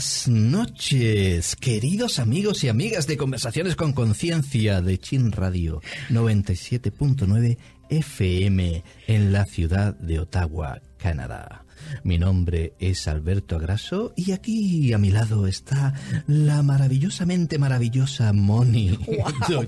Buenas noches, queridos amigos y amigas de Conversaciones con Conciencia de Chin Radio 97.9 FM en la ciudad de Ottawa, Canadá. Mi nombre es Alberto Agraso y aquí a mi lado está la maravillosamente maravillosa Moni wow.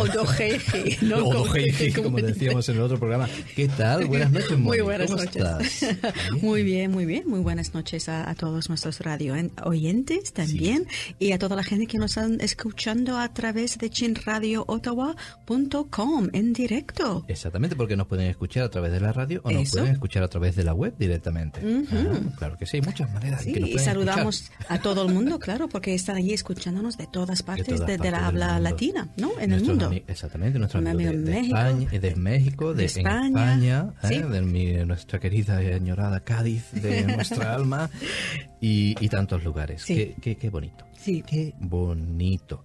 Odojeji. como decíamos en el otro programa. ¿Qué tal? Buenas noches, Moni. Muy buenas ¿Cómo noches. Estás? Muy bien, muy bien. Muy buenas noches a, a todos nuestros radio oyentes también sí. y a toda la gente que nos están escuchando a través de chinradioottawa.com en directo. Exactamente, porque nos pueden escuchar a través de la radio o nos Eso. Pueden escuchar a través de la web directamente. Ujú. Ah, claro que sí, hay muchas maneras Sí, que nos y saludamos escuchar. a todo el mundo, claro, porque están allí escuchándonos de todas partes todas de, de partes la del habla latina, ¿no? En el mundo. exactamente, nuestros Mi amigos de, amigo de en México, España, eh, de México, de, de España, España, ¿eh? sí. de mi- nuestra querida y añorada Cádiz, de nuestra alma, y, y tantos lugares. Sí. Qué, qué, qué bonito. Sí. Qué bonito.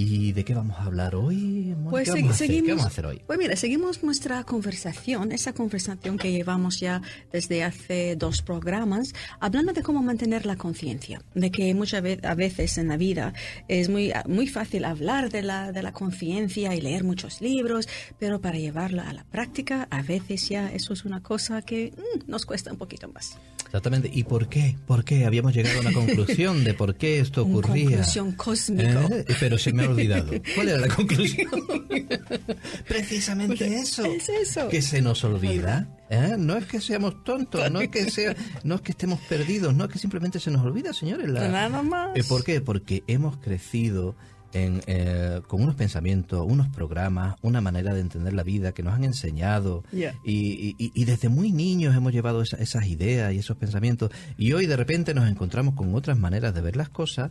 ¿Y de qué vamos a hablar hoy? Mónica? Pues ¿Qué, segui- vamos a hacer? ¿Qué seguimos. vamos a hacer hoy? Pues mira, seguimos nuestra conversación, esa conversación que llevamos ya desde hace dos programas, hablando de cómo mantener la conciencia, de que muchas veces, a veces en la vida es muy, muy fácil hablar de la, de la conciencia y leer muchos libros, pero para llevarla a la práctica, a veces ya eso es una cosa que mm, nos cuesta un poquito más. Exactamente. ¿Y por qué? ¿Por qué? Habíamos llegado a una conclusión de por qué esto Una ocurría. conclusión cósmica. ¿Eh? Pero se me ha olvidado. ¿Cuál era la conclusión? Precisamente eso. es eso. Que se nos olvida. ¿eh? No es que seamos tontos, no es que sea, no es que estemos perdidos, no es que simplemente se nos olvida, señores. la- Nada más. Eh, ¿Por qué? Porque hemos crecido en, eh, con unos pensamientos, unos programas, una manera de entender la vida que nos han enseñado Yeah. y, y- y desde muy niños hemos llevado esa- esas ideas y esos pensamientos y hoy de repente nos encontramos con otras maneras de ver las cosas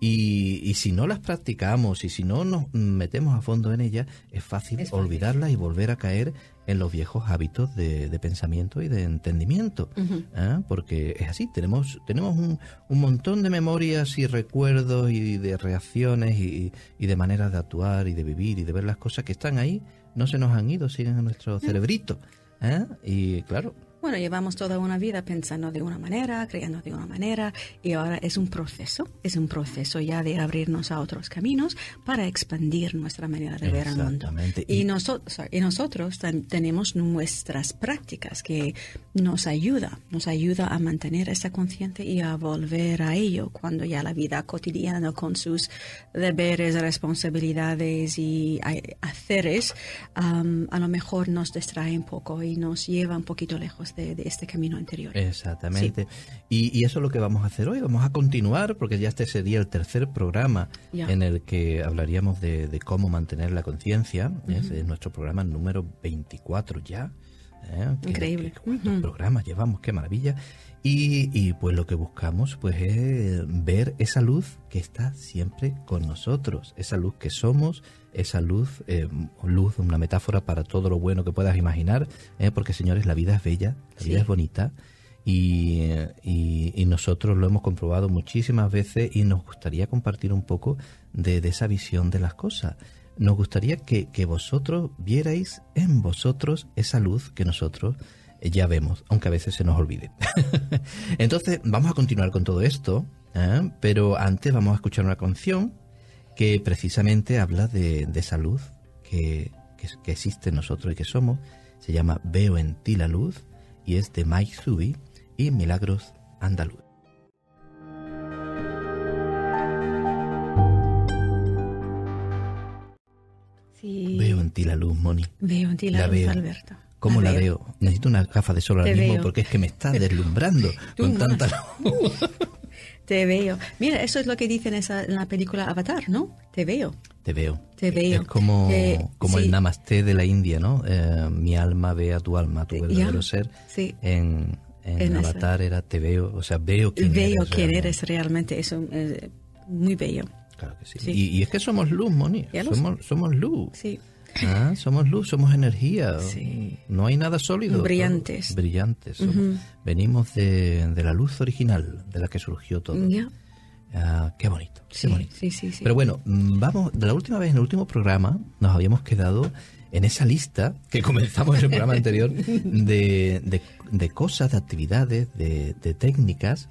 y, y si no las practicamos y si no nos metemos a fondo en ellas es fácil, Es fácil. olvidarlas y volver a caer en los viejos hábitos de, de pensamiento y de entendimiento. ¿ah? Porque es así, tenemos, tenemos un, un montón de memorias y recuerdos y de reacciones y, y de maneras de actuar y de vivir y de ver las cosas que están ahí, no se nos han ido, siguen en nuestro cerebrito. ¿ah? Y claro, Bueno, llevamos toda una vida pensando de una manera, creyendo de una manera, y ahora es un proceso, es un proceso ya de abrirnos a otros caminos para expandir nuestra manera de ver el mundo. Y, Y- nosotros, y nosotros tenemos nuestras prácticas que nos ayuda, nos ayuda a mantener esa conciencia y a volver a ello cuando ya la vida cotidiana con sus deberes, responsabilidades y haceres am, a lo mejor nos distrae un poco y nos lleva un poquito lejos de, de este camino anterior. Exactamente. Y, y eso es lo que vamos a hacer hoy. Vamos a continuar porque ya este sería el tercer programa en el que hablaríamos de, de cómo mantener la conciencia. Es, es nuestro programa número 24 ya. ¿Eh? Increíble. que- ¿Cuántos Ujú. programas llevamos? ¡Qué maravilla! Y, y, pues lo que buscamos pues es ver esa luz que está siempre con nosotros, esa luz que somos, esa luz, eh, luz, una metáfora para todo lo bueno que puedas imaginar, ¿eh? porque señores, la vida es bella, la Sí. vida es bonita y, y- y nosotros lo hemos comprobado muchísimas veces y nos gustaría compartir un poco de, de esa visión de las cosas. Nos gustaría que, que vosotros vierais en vosotros esa luz que nosotros eh, ya vemos, aunque a veces se nos olvide. Entonces, vamos a continuar con todo esto, ¿eh? pero antes vamos a escuchar una canción que precisamente habla de, de esa luz que, que, existe en nosotros y que somos. Se llama Veo en ti la luz y es de Mike Zubi y Milagros Andaluz. En ti la luz, Moni. Veo en ti la, La luz, veo. Alberto. ¿Cómo la veo? Necesito una gafa de sol ahora mismo veo. porque es que me está deslumbrando con más. tanta luz. Te veo. Mira, eso es lo que dicen esa, en la película Avatar, ¿no? Te veo. Te veo. Te veo. Es como, Eh, como sí. el namaste de la India, ¿no? Eh, mi alma ve a tu alma, tu Eh, verdadero ser. sí. En, en, En esa. Avatar era te veo, o sea, veo quién Veo eres. quién realmente. eres realmente. Eso es muy bello. Claro que sí. Sí. Y, y es que somos luz, Moni. Somos, somos luz. Sí. Ah, somos luz, somos energía. Sí. No hay nada sólido. Brillantes. todo- Brillantes. Venimos de, de la luz original, de la que surgió todo. Ah, qué bonito, qué bonito. sí, sí, sí. Pero bueno, mm, vamos, de la última vez, en el último programa, nos habíamos quedado en esa lista que comenzamos en el programa anterior de, de, de cosas, de actividades, de, de técnicas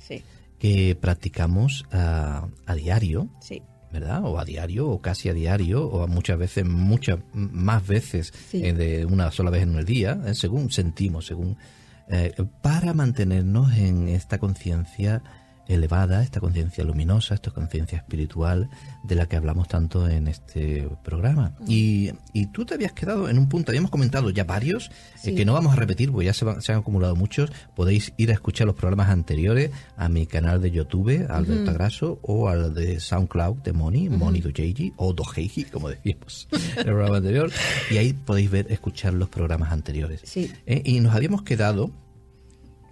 que practicamos a, a diario, Sí. ¿Verdad? O a diario, o casi a diario, o a muchas veces, muchas más veces Sí. eh, de una sola vez en el día, eh, según sentimos, según eh, para mantenernos en esta conciencia elevada, esta conciencia luminosa, esta conciencia espiritual de la que hablamos tanto en este programa. Y, y tú te habías quedado en un punto, habíamos comentado ya varios, eh, que no vamos a repetir porque ya se, van- se han acumulado muchos. Podéis ir a escuchar los programas anteriores a mi canal de YouTube, Alberto Agraso, o al de SoundCloud de Moni, Moni Dojeiji, o Dojeiji, como decíamos en el programa anterior. Y ahí podéis ver, escuchar los programas anteriores. Sí. Eh, y nos habíamos quedado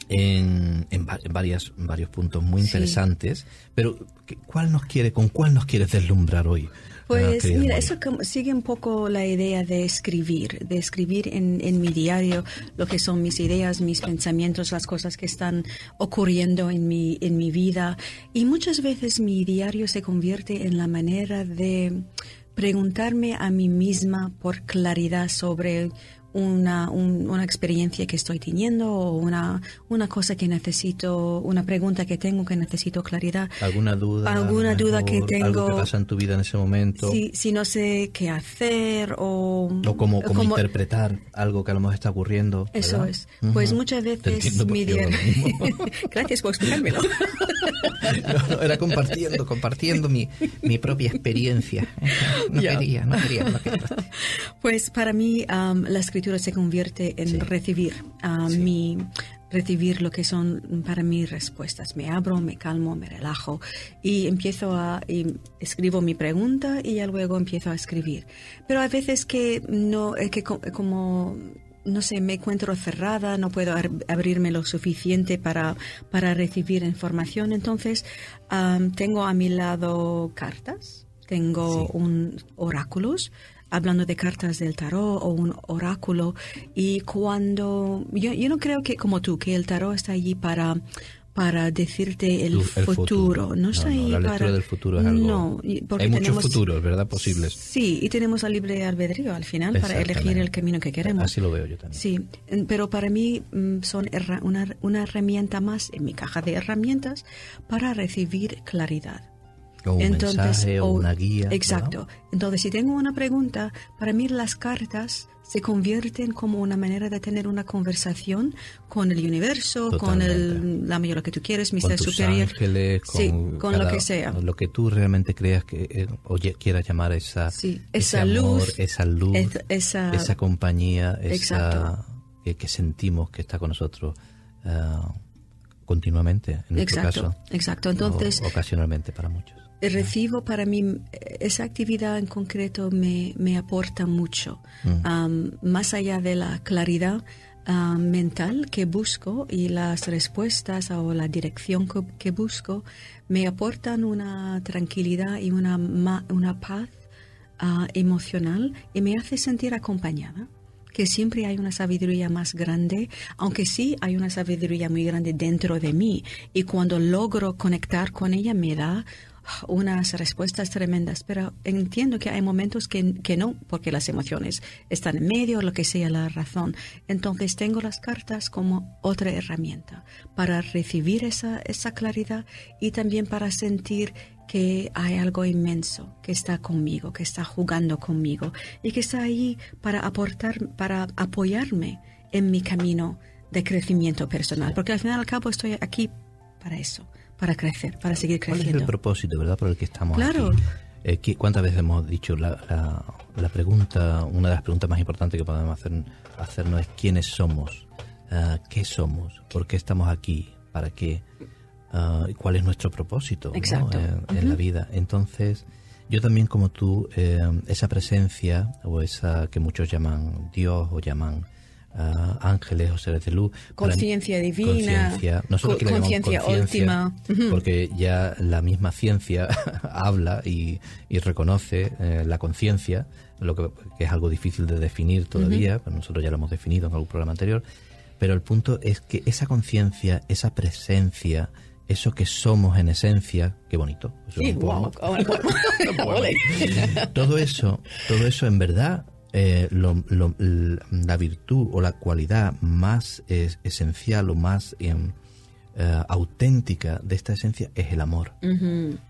en, en va- en varias, varios puntos muy Sí. interesantes, pero ¿qué- ¿cuál nos quiere, con cuál nos quieres deslumbrar hoy? Ah, Pues mira, eso como- sigue un poco la idea de escribir, de escribir en, en mi diario lo que son mis ideas, mis pensamientos, las cosas que están ocurriendo en mi, en mi vida. Y muchas veces mi diario se convierte en la manera de preguntarme a mí misma por claridad sobre una, un- una experiencia que estoy teniendo o una, una cosa que necesito, una pregunta que tengo que necesito claridad. ¿Alguna duda? alguna lo duda que mejor, Algo que tengo. pasa en tu vida en ese momento. Si, si no sé qué hacer o... O cómo, cómo como- interpretar algo que a lo mejor está ocurriendo. Eso ¿verdad? es. Pues Ujú. muchas Te veces mi. Gracias por explicármelo. No, no, era compartiendo, compartiendo mi, mi propia experiencia. No Ya. quería, no quería, no quería. Pues para mí am, la escritura se convierte en Sí. recibir a Sí. mi recibir lo que son para mí respuestas. Me abro, me calmo, me relajo y empiezo a y escribo mi pregunta y ya luego empiezo a escribir. Pero a veces que no es que co- como no sé, me encuentro cerrada, no puedo abrirme lo suficiente para, para recibir información. Entonces, am, tengo a mi lado cartas, tengo Sí. un oráculos, hablando de cartas del tarot o un oráculo. Y cuando, yo, yo no creo que como tú, que el tarot está allí para para decirte el, Tu- el futuro. futuro. No está No, no, ahí la para... del futuro es algo- No, porque Hay muchos tenemos- futuros, ¿verdad? Posibles. Sí, y tenemos la libre albedrío al final para elegir el camino que queremos. Así lo veo yo también. Sí, pero para mí mm, son una, una herramienta más en mi caja de herramientas para recibir claridad. O un mensaje o, una guía. Exacto. Entonces, si tengo una pregunta, para mí las cartas se convierten como una manera de tener una conversación con el universo, con el, la mayor que tú quieres, mi con ser tus superior. ángeles, con, Sí, con lo que sea. Lo que tú realmente creas que eh, o quieras llamar esa, Sí, ese esa amor, luz, esa luz, es- esa- esa compañía, esa que, sentimos que está con nosotros ah, continuamente, en nuestro Exacto, caso. exacto. Entonces, o- ocasionalmente para muchos. Recibo para mí, esa actividad en concreto me, me aporta mucho, Mm. Más allá de la claridad mental que busco y las respuestas o la dirección que, que busco, me aportan una tranquilidad y una, ma- una paz ah, emocional y me hace sentir acompañada que siempre hay una sabiduría más grande, aunque sí hay una sabiduría muy grande dentro de mí. Y cuando logro conectar con ella me da unas respuestas tremendas, pero entiendo que hay momentos que, que no, porque las emociones están en medio, lo que sea la razón. Entonces tengo las cartas como otra herramienta para recibir esa, esa claridad y también para sentir que hay algo inmenso que está conmigo, que está jugando conmigo y que está ahí para aportar, para apoyarme en mi camino de crecimiento personal. Porque al final al cabo estoy aquí para eso, para crecer, para seguir ¿Cuál es creciendo. el propósito, verdad, por el que estamos Claro. aquí? Eh, ¿qué- ¿Cuántas veces hemos dicho la, la, la pregunta, una de las preguntas más importantes que podemos hacer, hacernos es quiénes somos, Ah, qué somos, por qué estamos aquí, para qué, y cuál es nuestro propósito ¿no? Exacto. en, en la vida. Entonces, yo también como tú, eh, esa presencia o esa que muchos llaman Dios o llaman ángeles o seres de luz. Conciencia divina, Conciencia. Nosotros co- última. Porque ya la misma ciencia habla y, y reconoce eh, la conciencia, lo que, que es algo difícil de definir todavía, pero nosotros ya lo hemos definido en algún programa anterior. Pero el punto es que esa conciencia, esa presencia, eso que somos en esencia, qué bonito. Eso Sí, wow, todo eso, todo eso en verdad, eh, lo- la virtud o la cualidad más es- esencial o más em, eh, auténtica de esta esencia es el amor.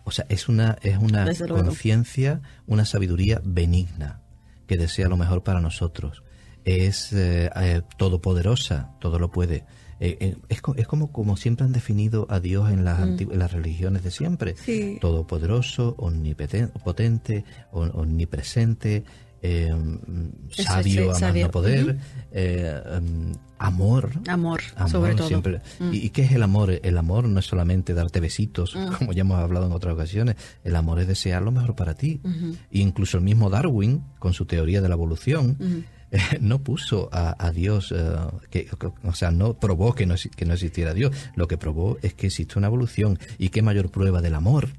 O sea, es una, es una conciencia, una sabiduría benigna que desea lo mejor para nosotros. Es eh, todopoderosa, todo lo puede. Eh, eh, es, es como, como siempre han definido a Dios en las, antigu- en las religiones de siempre. Mm. Sí. Todopoderoso, omnipotente, on- omnipresente, eh, mm, sabio, sí, a más no poder, eh, mm, amor. Amor, Amor, sobre todo. siempre. Mm. ¿Y, qué es el amor? El amor no es solamente darte besitos, como ya hemos hablado en otras ocasiones. El amor es desear lo mejor para ti. E incluso el mismo Darwin, con su teoría de la evolución, eh, no puso a, a Dios, que, o sea, no probó que no, que no existiera Dios. Lo que probó es que existe una evolución. ¿Y qué mayor prueba del amor?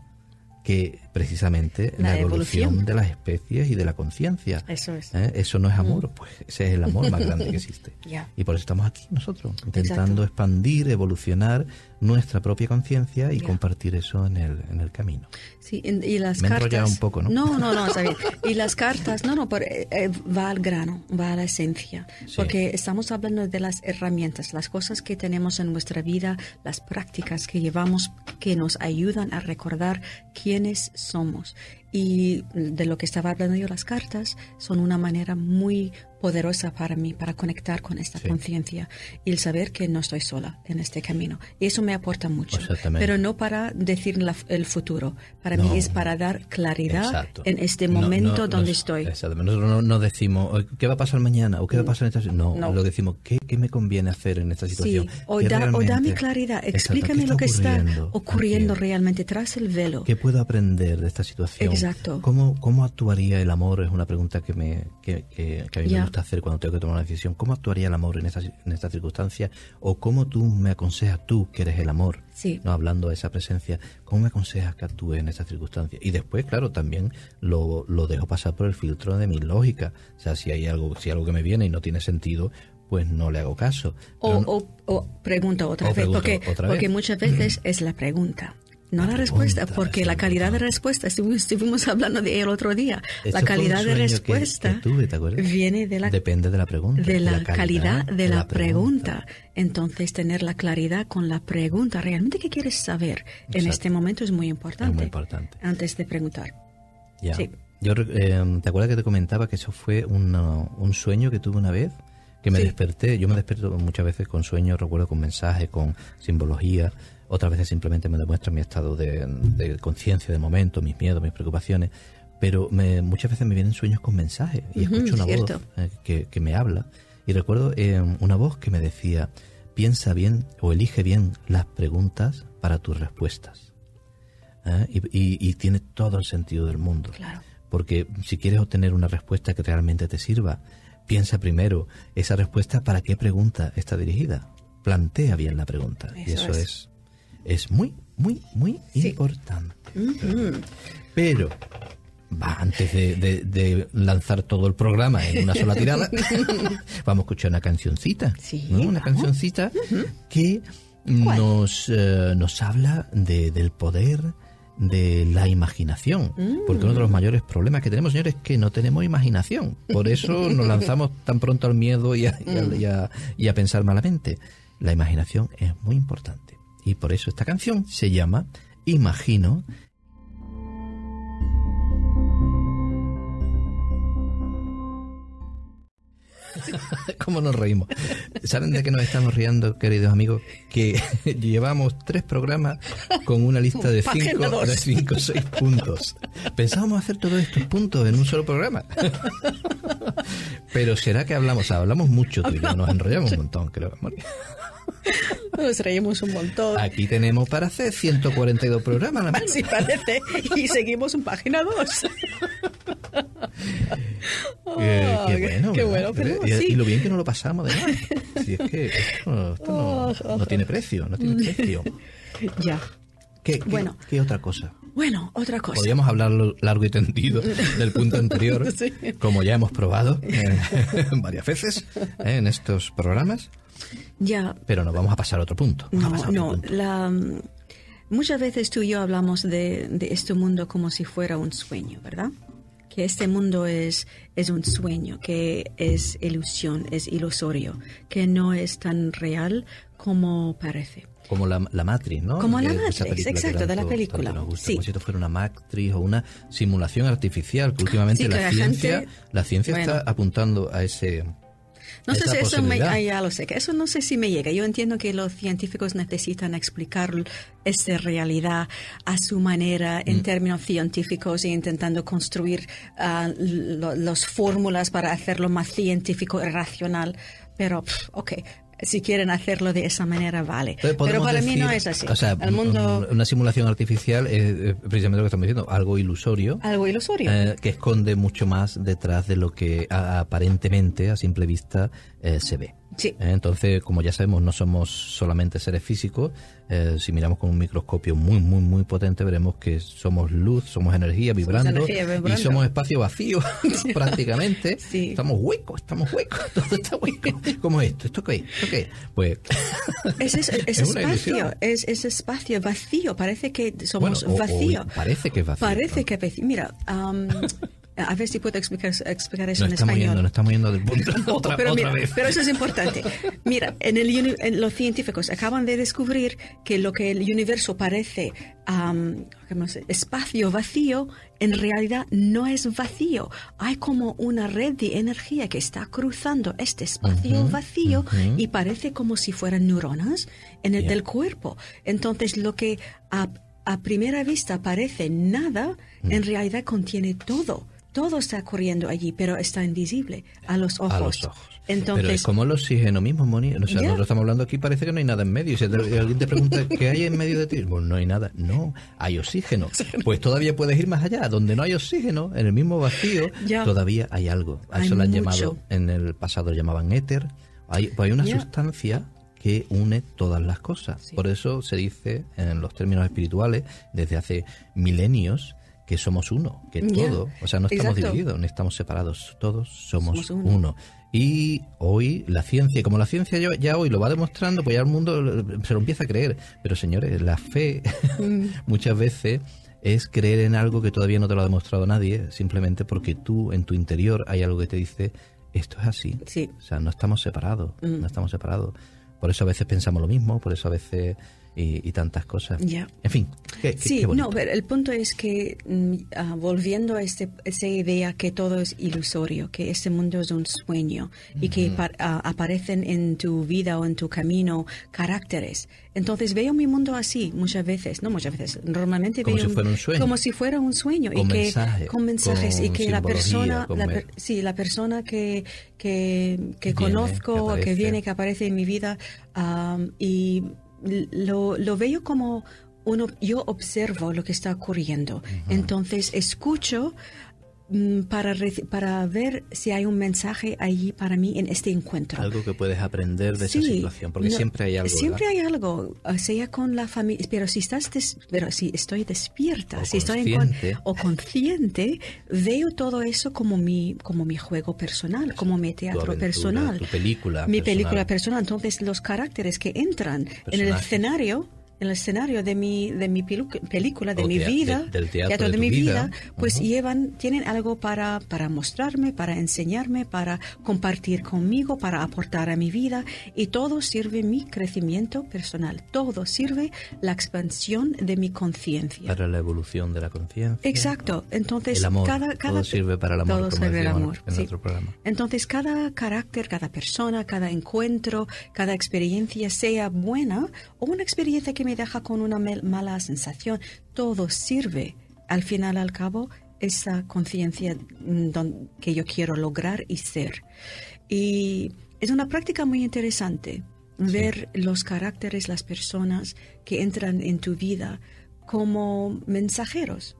Que precisamente la, La evolución, evolución. de las especies y de la conciencia. Eso es. ¿Eh? Eso no es amor, pues ese es el amor más grande que existe. Y por eso estamos aquí nosotros, intentando expandir, evolucionar nuestra propia conciencia y compartir eso en el, en el camino. Sí, y las Me cartas. un poco, ¿no? No, no, no, está bien. Y las cartas, no, no, pero, eh, eh, va al grano, va a la esencia. Sí. Porque estamos hablando de las herramientas, las cosas que tenemos en nuestra vida, las prácticas que llevamos que nos ayudan a recordar quiénes somos. Y de lo que estaba hablando yo, las cartas son una manera muy poderosa para mí, para conectar con esta Sí. conciencia y el saber que no estoy sola en este camino. Y eso me aporta mucho. Exactamente. Pero no para decir la- el futuro. Para No. mí es para dar claridad Exacto. en este momento no, donde no- estoy. Exactamente. Nosotros no, no decimos "Oye, qué va a pasar mañana o qué va a pasar en esta situación. No, No. lo decimos ¿qué, qué me conviene hacer en esta situación. Sí, o, ¿Qué da- o realmente- dame claridad, explícame ¿qué lo que está ocurriendo realmente tras el velo. ¿Qué puedo aprender de esta situación? Exacto. ¿Cómo, cómo actuaría el amor? Es una pregunta que, me, que, que- que a mí Ya. me gusta hacer cuando tengo que tomar una decisión. ¿Cómo actuaría el amor en esta, en esta circunstancia? ¿O cómo tú me aconsejas tú, que eres el amor? Sí. No hablando de esa presencia, ¿cómo me aconsejas que actúe en esta circunstancia? Y después, claro, también lo, lo dejo pasar por el filtro de mi lógica. O sea, si hay algo, si algo que me viene y no tiene sentido, pues no le hago caso. O, no- o- o pregunta otra O vez, pregunto porque, otra vez. porque muchas veces es la pregunta. No la, respuesta, porque la calidad de respuesta, estuvimos, hablando de el otro día, la calidad de que- respuesta viene de la, Depende de la pregunta. de la calidad de la pregunta. Entonces, tener la claridad con la pregunta, realmente qué quieres saber en este momento es muy importante. Es muy importante. Antes de preguntar. Ya. Sí. Yo, eh, ¿Te acuerdas que te comentaba que eso fue una- un sueño que tuve una vez? Que me Sí. desperté. Yo me despierto muchas veces con sueños, recuerdo con mensajes, con simbología. Otras veces simplemente me demuestra mi estado de, de conciencia de momento, mis miedos, mis preocupaciones. Pero me- muchas veces me vienen sueños con mensajes y escucho una cierto. voz eh, que, que me habla. Y recuerdo eh, una voz que me decía, piensa bien o elige bien las preguntas para tus respuestas. ¿Eh? Y, y- y tiene todo el sentido del mundo. Claro. Porque si quieres obtener una respuesta que realmente te sirva, piensa primero esa respuesta para qué pregunta está dirigida. Plantea bien la pregunta. y Eso eso es. es, es muy, muy, muy Sí. importante. Pero, va, antes de, de- de lanzar todo el programa en una sola tirada, vamos a escuchar una cancioncita. Sí, ¿no? Una cancioncita que nos, eh, nos habla de- del poder de la imaginación. Porque uno de los mayores problemas que tenemos, señores, es que no tenemos imaginación. Por eso nos lanzamos tan pronto al miedo y a, y a- y a- y a pensar malamente. La imaginación es muy importante. Y por eso esta canción se llama Imagino ¿Cómo nos reímos? ¿Saben de qué nos estamos riendo, queridos amigos? Que llevamos tres programas con una lista de cinco, de cinco o seis puntos. Pensábamos hacer todos estos puntos en un solo programa. Pero será que hablamos, hablamos mucho tú y yo, nos enrollamos un montón, creo. amor. Nos reímos un montón. Aquí tenemos para hacer 142 programas. la Así parece. Y seguimos en página 2. Eh, qué bueno, Qué bueno, pero y, sí. y lo bien que nos lo pasamos, además. Si es que esto, esto no, no tiene precio, no tiene precio. Ya. ¿Qué, qué- Bueno. qué otra cosa? Bueno, otra cosa. Podríamos hablar lo- largo y tendido del punto anterior, Sí. como ya hemos probado eh, varias veces eh, en estos programas, Ya. pero nos vamos a pasar a otro punto. No, no. punto. La, mm, muchas veces tú y yo hablamos de, de este mundo como si fuera un sueño, ¿verdad? que este mundo es, es un sueño, que es ilusión, es ilusorio, que no es tan real como parece. Como la, la Matrix, ¿no? Como la Esa Matrix, que exacto, de la tanto- película, tanto nos gusta, sí. Como si esto fuera una Matrix o una simulación artificial, que últimamente Sí, que la, la ciencia, gente- la ciencia bueno. está apuntando a ese... No sé si eso me, ah, ya lo sé, que eso no sé si me llega. Yo entiendo que los científicos necesitan explicar esta realidad a su manera Mm. en términos científicos e intentando construir ah, lo- las fórmulas para hacerlo más científico y racional. Pero, pff, ok, si quieren hacerlo de esa manera, vale. Pero para mí no decir- es así. O sea, El mundo, un- una simulación artificial es precisamente lo que estamos diciendo, algo ilusorio. algo ilusorio. eh, que esconde mucho más detrás de lo que aparentemente, a simple vista, eh, se ve. Sí. Eh, Entonces, como ya sabemos, no somos solamente seres físicos. Eh, si miramos con un microscopio muy, muy, muy potente, veremos que somos luz, somos energía vibrando, energía vibrando. y somos espacio vacío prácticamente. Sí. Estamos huecos, estamos huecos, todo está hueco. ¿Cómo es esto? ¿Esto qué es? ¿Esto qué es? Pues Es, es, es es espacio, es, es espacio vacío, parece que somos Bueno, o- o vacío. parece que es vacío. Parece que es vacío. Mira, am, a ver si puedo explicar, explicar eso en estamos español. yendo, nos estamos yendo del punto. Otra pero, otra mira, vez. pero eso es importante. Mira, en el, en los científicos acaban de descubrir que lo que el universo parece am, ¿cómo se- espacio vacío, en realidad no es vacío. Hay como una red de energía que está cruzando este espacio vacío y parece como si fueran neuronas en el del cuerpo. Entonces, lo que a, a primera vista parece nada, Mm. en realidad contiene todo. Todo está corriendo allí, pero está invisible a los ojos. A los ojos. Entonces, Pero es como el oxígeno mismo, Moni. O sea, nosotros estamos hablando aquí, parece que no hay nada en medio. Y si alguien te pregunta qué hay en medio de ti, pues no hay nada. No, hay oxígeno. Pues todavía puedes ir más allá. Donde no hay oxígeno, en el mismo vacío, todavía hay algo. A eso lo han mucho. llamado, en el pasado llamaban éter. Hay, pues hay una sustancia que une todas las cosas. Sí. Por eso se dice en los términos espirituales, desde hace milenios, que somos uno, que todo, o sea, no estamos Exacto. divididos, ni estamos separados, todos somos, Somos uno. uno. Y hoy la ciencia, como la ciencia ya, ya hoy lo va demostrando, pues ya el mundo se lo empieza a creer. Pero señores, la fe Mm. muchas veces es creer en algo que todavía no te lo ha demostrado nadie, simplemente porque tú en tu interior hay algo que te dice, esto es así. Sí. O sea, no estamos separados, Mm. no estamos separados. Por eso a veces pensamos lo mismo, por eso a veces y, y tantas cosas. Ya. En fin, qué, qué- Sí, qué no, pero el punto es que mm, ah, volviendo a este, esa idea que todo es ilusorio, que este mundo es un sueño y que ah, aparecen en tu vida o en tu camino caracteres. Entonces veo mi mundo así muchas veces, no muchas veces, normalmente Como veo si fuera un sueño. como si fuera un sueño Con y que mensaje, con mensajes y con que la persona, la per- sí, la persona que que, que Que viene, conozco, que que, aparece. viene, que aparece en mi vida ah, y lo, lo veo como uno, yo observo lo que está ocurriendo. Entonces escucho para, reci- para ver si hay un mensaje allí para mí en este encuentro. Algo que puedes aprender de esa Sí, situación, porque no, siempre hay algo. Siempre ¿verdad? hay algo, uh, sea con la familia, pero si estás, des- pero si estoy despierta, O si estoy en con- consciente. o consciente, veo todo eso como mi, como mi juego personal, como mi teatro aventura, personal, tu película mi personal. película personal. Entonces los caracteres que entran en el escenario en el escenario de mi de mi película de O mi tea- vida de- del teatro de de tu mi vida. vida pues llevan tienen algo para para mostrarme para enseñarme para compartir conmigo para aportar a mi vida y todo sirve mi crecimiento personal todo sirve la expansión de mi conciencia Para la evolución de la conciencia. Exacto. Entonces, El amor. cada, cada Todo sirve para el amor, todo sirve el amor, en sí. otro programa. Entonces, cada carácter, cada persona, cada encuentro, cada experiencia, sea buena o una experiencia que me deja con una mala sensación, todo sirve al final, al cabo, esa conciencia mm, que yo quiero lograr y ser. Y es una práctica muy interesante ver los caracteres, las personas que entran en tu vida como mensajeros.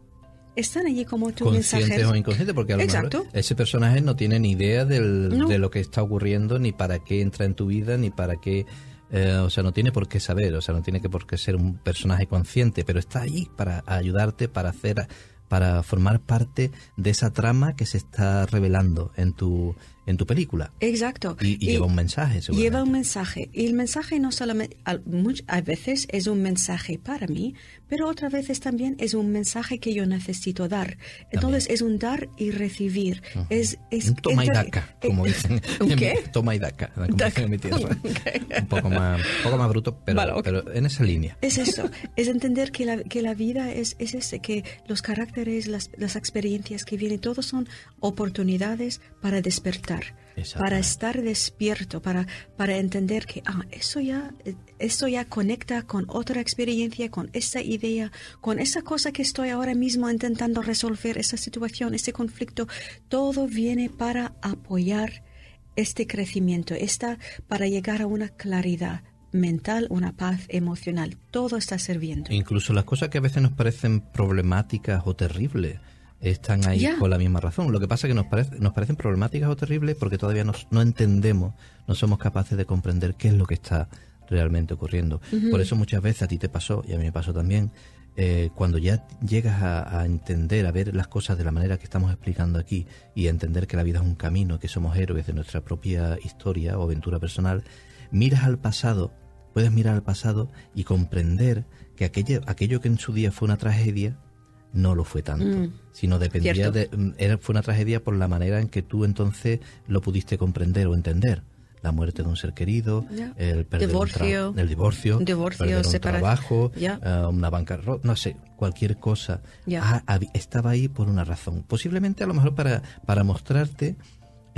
Están allí como tu Conscientes mensajeros. o inconscientes, porque a lo Exacto. mejor ese personaje no tiene ni idea del- No. de lo que está ocurriendo, ni para qué entra en tu vida, ni para qué. Eh, o sea, no tiene por qué saber, o sea, no tiene que por qué ser un personaje consciente, pero está ahí para ayudarte, para hacer para formar parte de esa trama que se está revelando en tu en tu película. Exacto. Y, lleva un mensaje, Lleva un mensaje. Y el mensaje no solamente, a, veces es un mensaje para mí, pero otras veces también es un mensaje que yo necesito dar. Entonces es un dar y recibir. es, es, un toma y daca, como dicen. ¿Un qué? toma y daca, como dicen en mi tierra. Un poco más, un poco más bruto, pero, pero en esa línea. Es eso. es entender que la, que la vida es, es ese, que los caracteres, las, las experiencias que vienen, todos son oportunidades para despertar para estar despierto, para, para entender que ah, eso, ya, eso ya conecta con otra experiencia, con esa idea, con esa cosa que estoy ahora mismo intentando resolver, esa situación, ese conflicto. Todo viene para apoyar este crecimiento, esta, para llegar a una claridad mental, una paz emocional. Todo está sirviendo. Incluso las cosas que a veces nos parecen problemáticas o terribles están ahí por la misma razón. Lo que pasa es que nos, parece, nos parecen problemáticas o terribles porque todavía no entendemos, no somos capaces de comprender qué es lo que está realmente ocurriendo. Por eso muchas veces a ti te pasó, y a mí me pasó también, eh, cuando ya llegas a, entender, a ver las cosas de la manera que estamos explicando aquí y a entender que la vida es un camino, que somos héroes de nuestra propia historia o aventura personal, miras al pasado, puedes mirar al pasado y comprender que aquello, aquello que en su día fue una tragedia, no lo fue tanto, mm. sino dependía de... Mm, era, fue una tragedia por la manera en que tú entonces lo pudiste comprender o entender. La muerte de un ser querido, el perder divorcio, el divorcio, divorcio un trabajo, eh, una bancarrota, no sé, cualquier cosa. Ah, estaba ahí por una razón. Posiblemente a lo mejor para, para mostrarte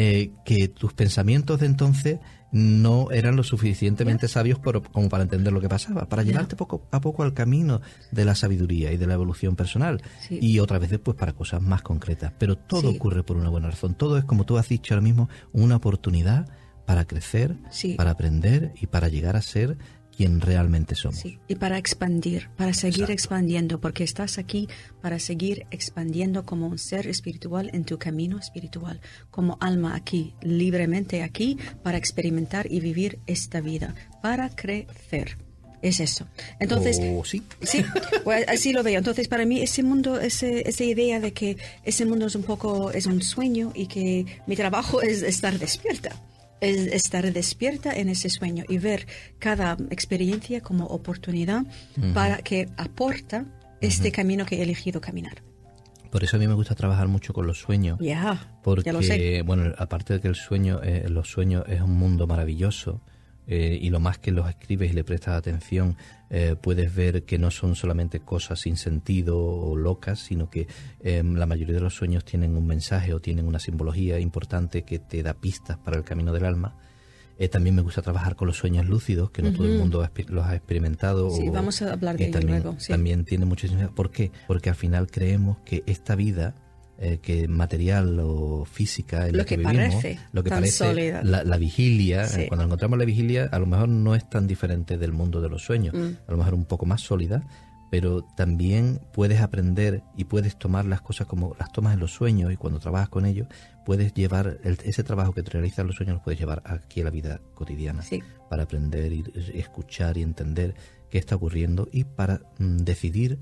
eh, que tus pensamientos de entonces no eran lo suficientemente sabios como para entender lo que pasaba, para llevarte poco a poco al camino de la sabiduría y de la evolución personal. Y otra vez después para cosas más concretas. Pero todo ocurre por una buena razón. Todo es, como tú has dicho ahora mismo, una oportunidad para crecer, para aprender y para llegar a ser quien realmente somos. y para expandir, para seguir expandiendo, porque estás aquí para seguir expandiendo como un ser espiritual en tu camino espiritual, como alma aquí, libremente aquí, para experimentar y vivir esta vida, para crecer. Es eso. Entonces, oh, sí, sí pues así lo veo. Entonces, para mí ese mundo, ese, esa idea de que ese mundo es un poco, es un sueño y que mi trabajo es estar despierta es estar despierta en ese sueño y ver cada experiencia como oportunidad para que aporta este camino que he elegido caminar. Por eso a mí me gusta trabajar mucho con los sueños. Ya, porque, bueno, aparte de que el sueño, eh, los sueños es un mundo maravilloso, eh, y lo más que los escribes y le prestas atención, eh, puedes ver que no son solamente cosas sin sentido o locas, sino que em, la mayoría de los sueños tienen un mensaje o tienen una simbología importante que te da pistas para el camino del alma. Eh, también me gusta trabajar con los sueños lúcidos, que no todo el mundo los ha experimentado. Sí, vamos a hablar de ello luego. También tiene muchísimo. ¿Por qué? Porque al final creemos que esta vida eh, que material o física en lo que, vivimos, parece lo que parece la, vigilia eh, cuando encontramos la vigilia a lo mejor no es tan diferente del mundo de los sueños mm. a lo mejor un poco más sólida pero también puedes aprender y puedes tomar las cosas como las tomas en los sueños y cuando trabajas con ellos puedes llevar ese trabajo que te realizas en los sueños lo puedes llevar aquí a la vida cotidiana para aprender y escuchar y entender qué está ocurriendo y para mm, decidir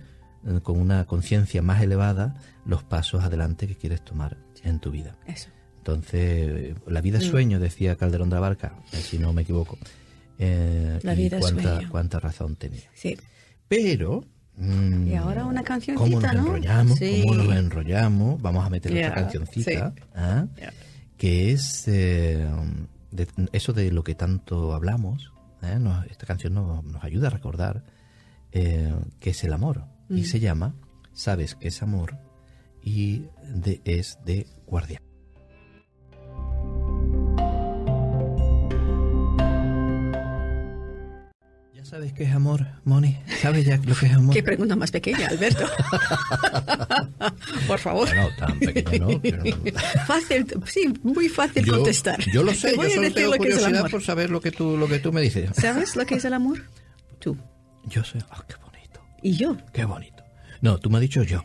con una conciencia más elevada los pasos adelante que quieres tomar en tu vida. Eso. Entonces, la vida es mm. sueño, decía Calderón de la Barca, eh, si no me equivoco. Eh, la vida cuánta, es sueño. Cuánta razón tenía. Sí. Pero... Mm, y ahora una cancioncita, ¿Cómo nos enrollamos? ¿Cómo nos enrollamos? Vamos a meter otra cancioncita, ¿ah? que es eso de lo que tanto hablamos. esta canción nos, nos, ayuda a recordar que es el amor y se llama Sabes que es amor y de, es de guardián. ¿Ya sabes qué es amor, Moni? ¿Sabes ya lo que es amor? Qué pregunta más pequeña, Alberto. Por favor. No, tan pequeña no. Fácil, sí, muy fácil contestar. Yo lo sé, yo solo tengo curiosidad por saber lo que, tú, lo que tú me dices. ¿Sabes lo que es el amor? Tú. Yo sé. Oh, qué ¿Y yo? Qué bonito. No, tú me has dicho yo.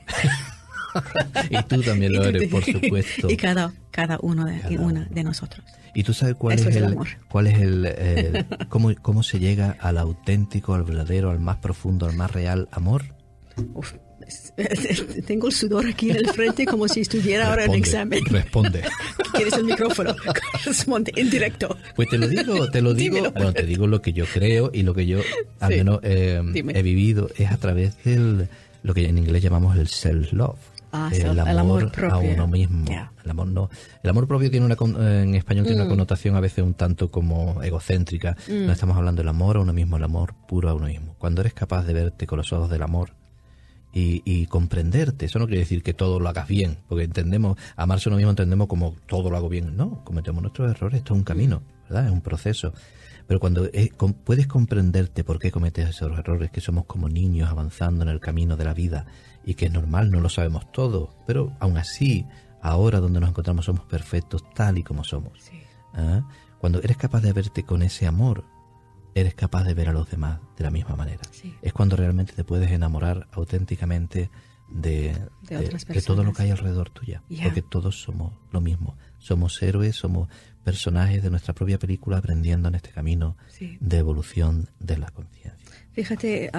y tú también lo eres, por supuesto. Y cada, cada uno de, una de nosotros. ¿Y tú sabes cuál es, el, amor. cuál es el eh, cómo, cómo se llega al auténtico, al verdadero, al más profundo, al más real amor? Uf, Tengo el sudor aquí en el frente como si estuviera ahora en examen. Responde. ¿Quieres el micrófono? Responde en directo. Pues te lo digo, te lo digo. Bueno, te digo lo que yo creo y lo que yo al menos eh, he vivido es a través del lo que en inglés llamamos el self-love. Ah, el, amor propio. a uno mismo. El amor no. El amor propio tiene una en español tiene una mm. connotación a veces un tanto como egocéntrica. Mm. No estamos hablando del amor a uno mismo, el amor puro a uno mismo. Cuando eres capaz de verte con los ojos del amor, y, comprenderte. Eso no quiere decir que todo lo hagas bien, porque entendemos, amarse uno mismo entendemos como todo lo hago bien. No, cometemos nuestros errores, esto es un camino, ¿verdad? Es un proceso. Pero cuando eh, puedes comprenderte por qué cometes esos errores, que somos como niños avanzando en el camino de la vida y que es normal, no lo sabemos todo, pero aún así, ahora donde nos encontramos somos perfectos tal y como somos. ¿Ah? Cuando eres capaz de verte con ese amor, eres capaz de ver a los demás de la misma manera. Es cuando realmente te puedes enamorar auténticamente de, todo lo que hay alrededor tuya. Porque todos somos lo mismo. Somos héroes, somos personajes de nuestra propia película aprendiendo en este camino de evolución de la conciencia. Fíjate,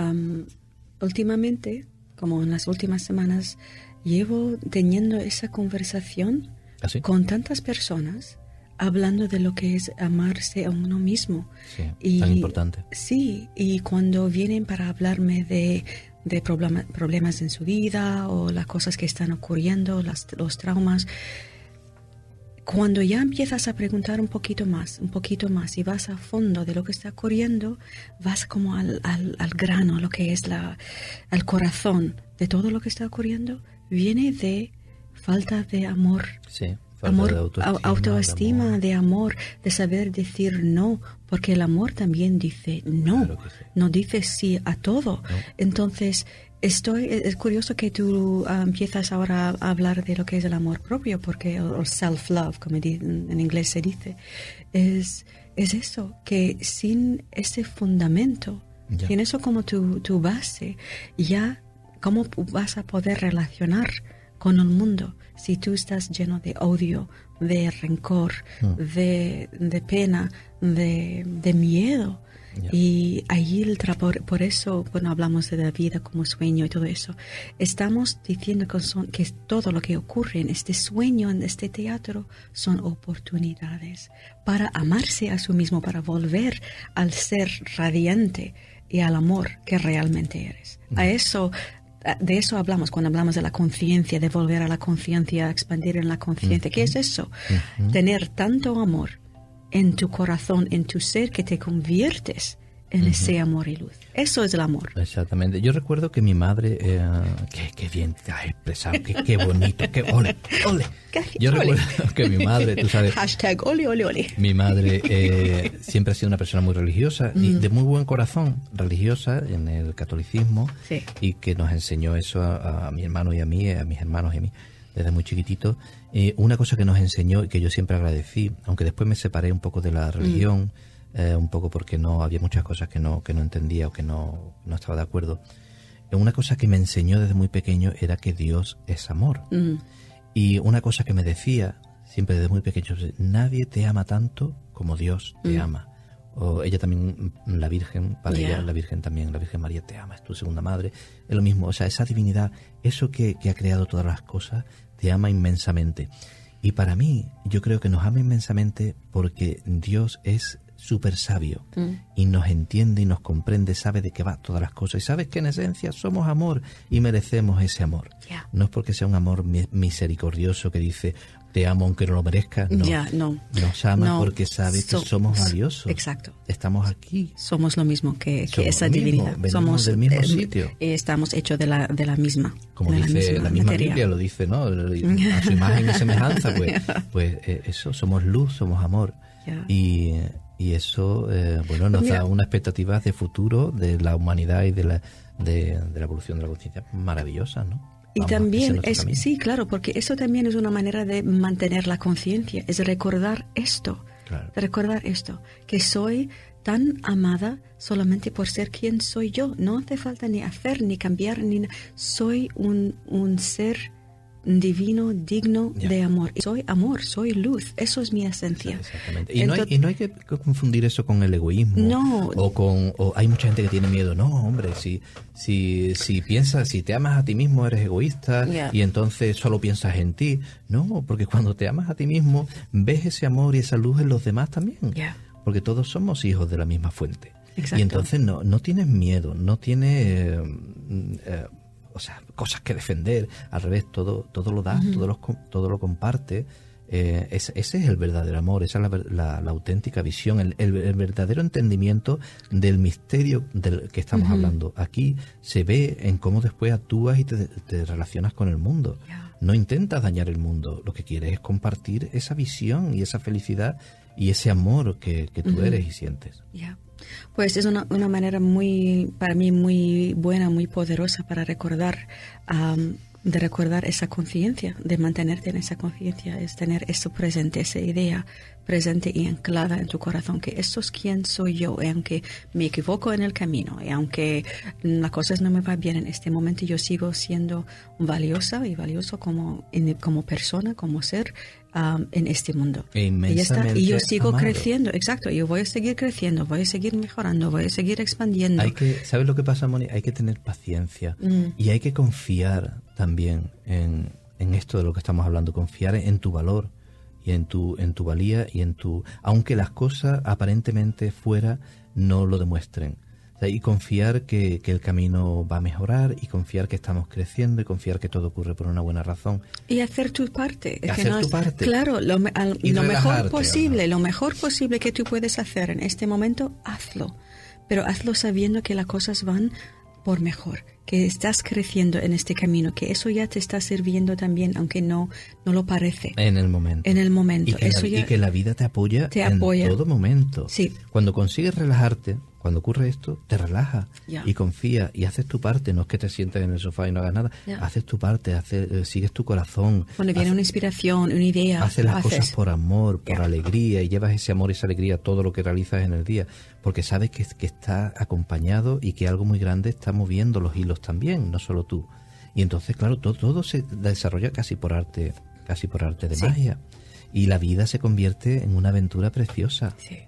últimamente, como en las últimas semanas, llevo teniendo esa conversación ¿Ah, con tantas personas hablando de lo que es amarse a uno mismo. Sí, y, tan importante. Sí, y cuando vienen para hablarme de, de problemas en su vida o las cosas que están ocurriendo, las, los traumas, cuando ya empiezas a preguntar un poquito más, un poquito más y vas a fondo de lo que está ocurriendo, vas como al, al, al grano, lo que es la, al corazón de todo lo que está ocurriendo, viene de falta de amor. Sí amor, autoestima, de amor. de saber decir no, porque el amor también dice no, no dice sí a todo. Entonces, estoy, es curioso que tú ah, empiezas ahora a hablar de lo que es el amor propio, porque el self-love, como en inglés se dice, es, es eso, que sin ese fundamento, sin eso como tu, tu base, ya, ¿cómo vas a poder relacionar con el mundo? si tú estás lleno de odio, de rencor, mm. de, pena, de, miedo. Y allí el por, por eso, bueno, hablamos de la vida como sueño y todo eso. Estamos diciendo que, son, que todo lo que ocurre en este sueño, en este teatro, son oportunidades para amarse a sí mismo, para volver al ser radiante y al amor que realmente eres. A eso de eso hablamos cuando hablamos de la conciencia, de volver a la conciencia, expandir en la conciencia. ¿Qué es eso? Tener tanto amor en tu corazón, en tu ser, que te conviertes en ese amor y luz. Eso es el amor. Exactamente. Yo recuerdo que mi madre, eh, qué, bien te has expresado, qué, bonito, qué ole, ole. Yo recuerdo que mi madre, tú sabes. Hashtag ole, ole, ole. Mi madre eh, siempre ha sido una persona muy religiosa y mm. de muy buen corazón, religiosa en el catolicismo y que nos enseñó eso a, mi hermano y a mí, a mis hermanos y a mí desde muy chiquitito. Eh, una cosa que nos enseñó y que yo siempre agradecí, aunque después me separé un poco de la religión. Mm. Eh, un poco porque no había muchas cosas que no, que no entendía o que no, no estaba de acuerdo. Una cosa que me enseñó desde muy pequeño era que Dios es amor. Mm. Y una cosa que me decía, siempre desde muy pequeño, nadie te ama tanto como Dios te mm. ama. O ella también, la Virgen, para ella, la Virgen también, la Virgen María te ama, es tu segunda madre. Es lo mismo, o sea, esa divinidad, eso que, que ha creado todas las cosas, te ama inmensamente. Y para mí, yo creo que nos ama inmensamente porque Dios es súper sabio mm. y nos entiende y nos comprende, sabe de qué va todas las cosas y sabe que en esencia somos amor y merecemos ese amor. No es porque sea un amor misericordioso que dice te amo aunque no lo merezcas, no. no. Nos ama porque sabe que somos valiosos. Exacto. Estamos aquí. Somos lo mismo que, esa divinidad. somos del mismo sitio. estamos hechos de la, de la misma. Como dice la misma, Biblia, lo dice, ¿no? A su imagen y semejanza, pues, pues eh, eso, somos luz, somos amor. Y, y eso, eh, bueno, nos pues da una expectativa de futuro de la humanidad y de la, de, la evolución de la conciencia maravillosa, ¿no? Y también es, sí, claro, porque eso también es una manera de mantener la conciencia, es recordar esto, recordar esto, que soy tan amada solamente por ser quien soy yo. No hace falta ni hacer, ni cambiar, ni soy un, un ser divino, digno de amor. Soy amor, soy luz, eso es mi esencia. Exactamente. Y, no hay, y no hay que confundir eso con el egoísmo. No. O con. O hay mucha gente que tiene miedo. No, hombre, si, si, si piensas, si te amas a ti mismo, eres egoísta y entonces solo piensas en ti. No, porque cuando te amas a ti mismo, ves ese amor y esa luz en los demás también. Porque todos somos hijos de la misma fuente. Exacto. Y entonces no, no tienes miedo, no tienes. eh, eh, o sea, cosas que defender. Al revés, todo, todo lo das, todo, lo, todo lo comparte. Eh, ese, ese es el verdadero amor, esa es la, ver- la- la auténtica visión, el, el- el verdadero entendimiento del misterio del que estamos hablando. Aquí se ve en cómo después actúas y te, te relacionas con el mundo. No intentas dañar el mundo, lo que quieres es compartir esa visión y esa felicidad y ese amor que, que tú eres y sientes. Pues es una, una manera muy, para mí, muy buena, muy poderosa para recordar, am, de recordar esa conciencia, de mantenerte en esa conciencia, es tener eso presente, esa idea presente y anclada en tu corazón, que esto es quien soy yo, y aunque me equivoco en el camino, y aunque las cosas no me van bien en este momento, yo sigo siendo valiosa y valioso como, como persona, como ser am, en este mundo. Y ya está. Y yo sigo amado. creciendo, exacto. Yo voy a seguir creciendo, voy a seguir mejorando, voy a seguir expandiendo. Hay que, ¿sabes lo que pasa, Moni? Hay que tener paciencia Mm. y hay que confiar también en, en esto de lo que estamos hablando, confiar en tu valor y en tu, en tu valía y en tu, aunque las cosas aparentemente fuera no lo demuestren. Y confiar que, que el camino va a mejorar y confiar que estamos creciendo y confiar que todo ocurre por una buena razón. Y hacer tu parte. Es Hacer tu es- parte. Claro, lo, al- Y lo mejor posible, lo mejor posible que tú puedes hacer en este momento, hazlo. Pero hazlo sabiendo que las cosas van por mejor, que estás creciendo en este camino, que eso ya te está sirviendo también, aunque no, no lo parece. En el momento. En el momento. Y que, Eso la, y ya- que la vida te apoya Te en apoya. todo momento. Sí. Cuando consigues relajarte, cuando ocurre esto, te relaja Ya. y confía y haces tu parte. No es que te sientes en el sofá y no hagas nada. Haces tu parte, haces, eh, sigues tu corazón. Cuando viene haces- una inspiración, una idea, Haces las haces. cosas por amor, por alegría y llevas ese amor y esa alegría a todo lo que realizas en el día, porque sabes que, que está acompañado y que algo muy grande está moviendo los hilos también, no solo tú. Y entonces, claro, todo, todo se desarrolla casi por arte, casi por arte de Sí. magia. Y la vida se convierte en una aventura preciosa. Sí.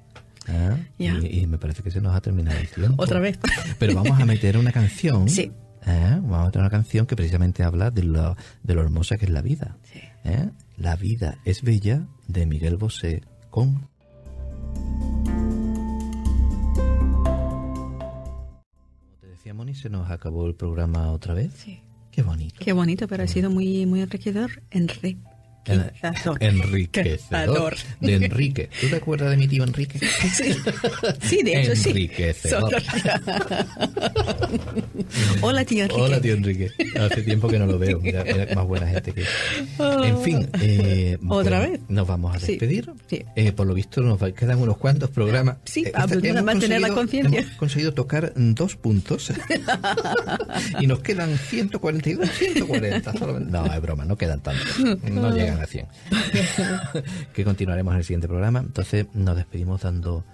¿Ah? Y, y me parece que se nos ha terminado el tiempo. Otra vez. Pero vamos a meter una canción. Sí. ¿eh? Vamos a meter una canción que precisamente habla de lo, de lo hermosa que es la vida. Sí. ¿eh? La vida es bella de Miguel Bosé con Como te decía Moni, se nos acabó el programa otra vez. Sí. Qué bonito. Qué bonito, pero ha sido muy, muy enriquecedor. Enriquecedor. Enriquecedor. De Enrique. ¿Tú te acuerdas de mi tío Enrique? Sí, sí de hecho sí. Enriquecedor. Hola, tío Enrique. Hola, tío Enrique. Hace tiempo que no lo veo. Mira, mira más buena gente que. En fin. eh, ¿Otra bueno, vez? Nos vamos a despedir. sí. Eh, por lo visto nos quedan unos cuantos programas. Sí, Eh, ah, pues, hemos mantener la conciencia. Hemos conseguido tocar dos puntos. y nos quedan 142, 140. solamente. No, es broma, no quedan tantos. No llegan a 100. que continuaremos en el siguiente programa. Entonces nos despedimos dando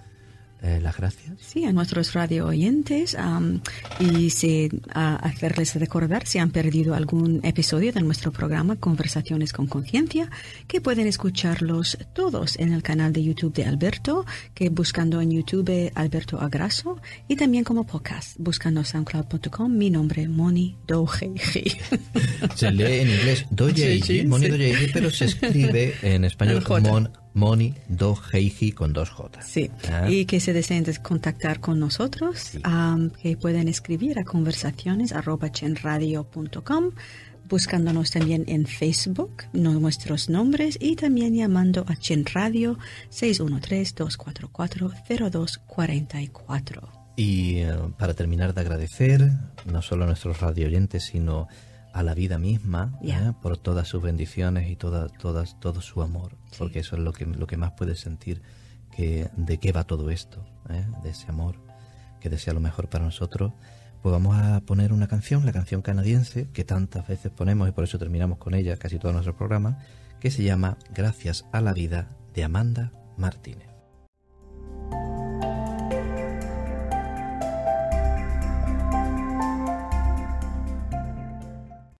eh, las gracias. Sí, a nuestros radio oyentes am, y si, a hacerles recordar si han perdido algún episodio de nuestro programa Conversaciones con Conciencia, que pueden escucharlos todos en el canal de YouTube de Alberto, que buscando en YouTube Alberto Agraso y también como podcast, buscando soundcloud.com mi nombre Moni Dojeji. Se lee en inglés Doyeji, Sí, sí, Moni sí. Doyeji, pero se escribe en español. Mon, Moni Dojeji con dos J. Sí, Ah. y que se deseen des- contactar con nosotros, que pueden escribir a conversaciones chenradio.com, buscándonos también en Facebook, nuestros nombres y también llamando a Chen Radio 613-244-0244. Y eh, para terminar de agradecer no solo a nuestros radio oyentes, sino a la vida misma. ¿eh? por todas sus bendiciones y toda, todas, todo su amor, porque eso es lo que, lo que más puedes sentir que de qué va todo esto, ¿eh? de ese amor que desea lo mejor para nosotros. Pues vamos a poner una canción, la canción canadiense, que tantas veces ponemos y por eso terminamos con ella casi todo nuestro programa, que se llama Gracias a la vida de Amanda Martínez.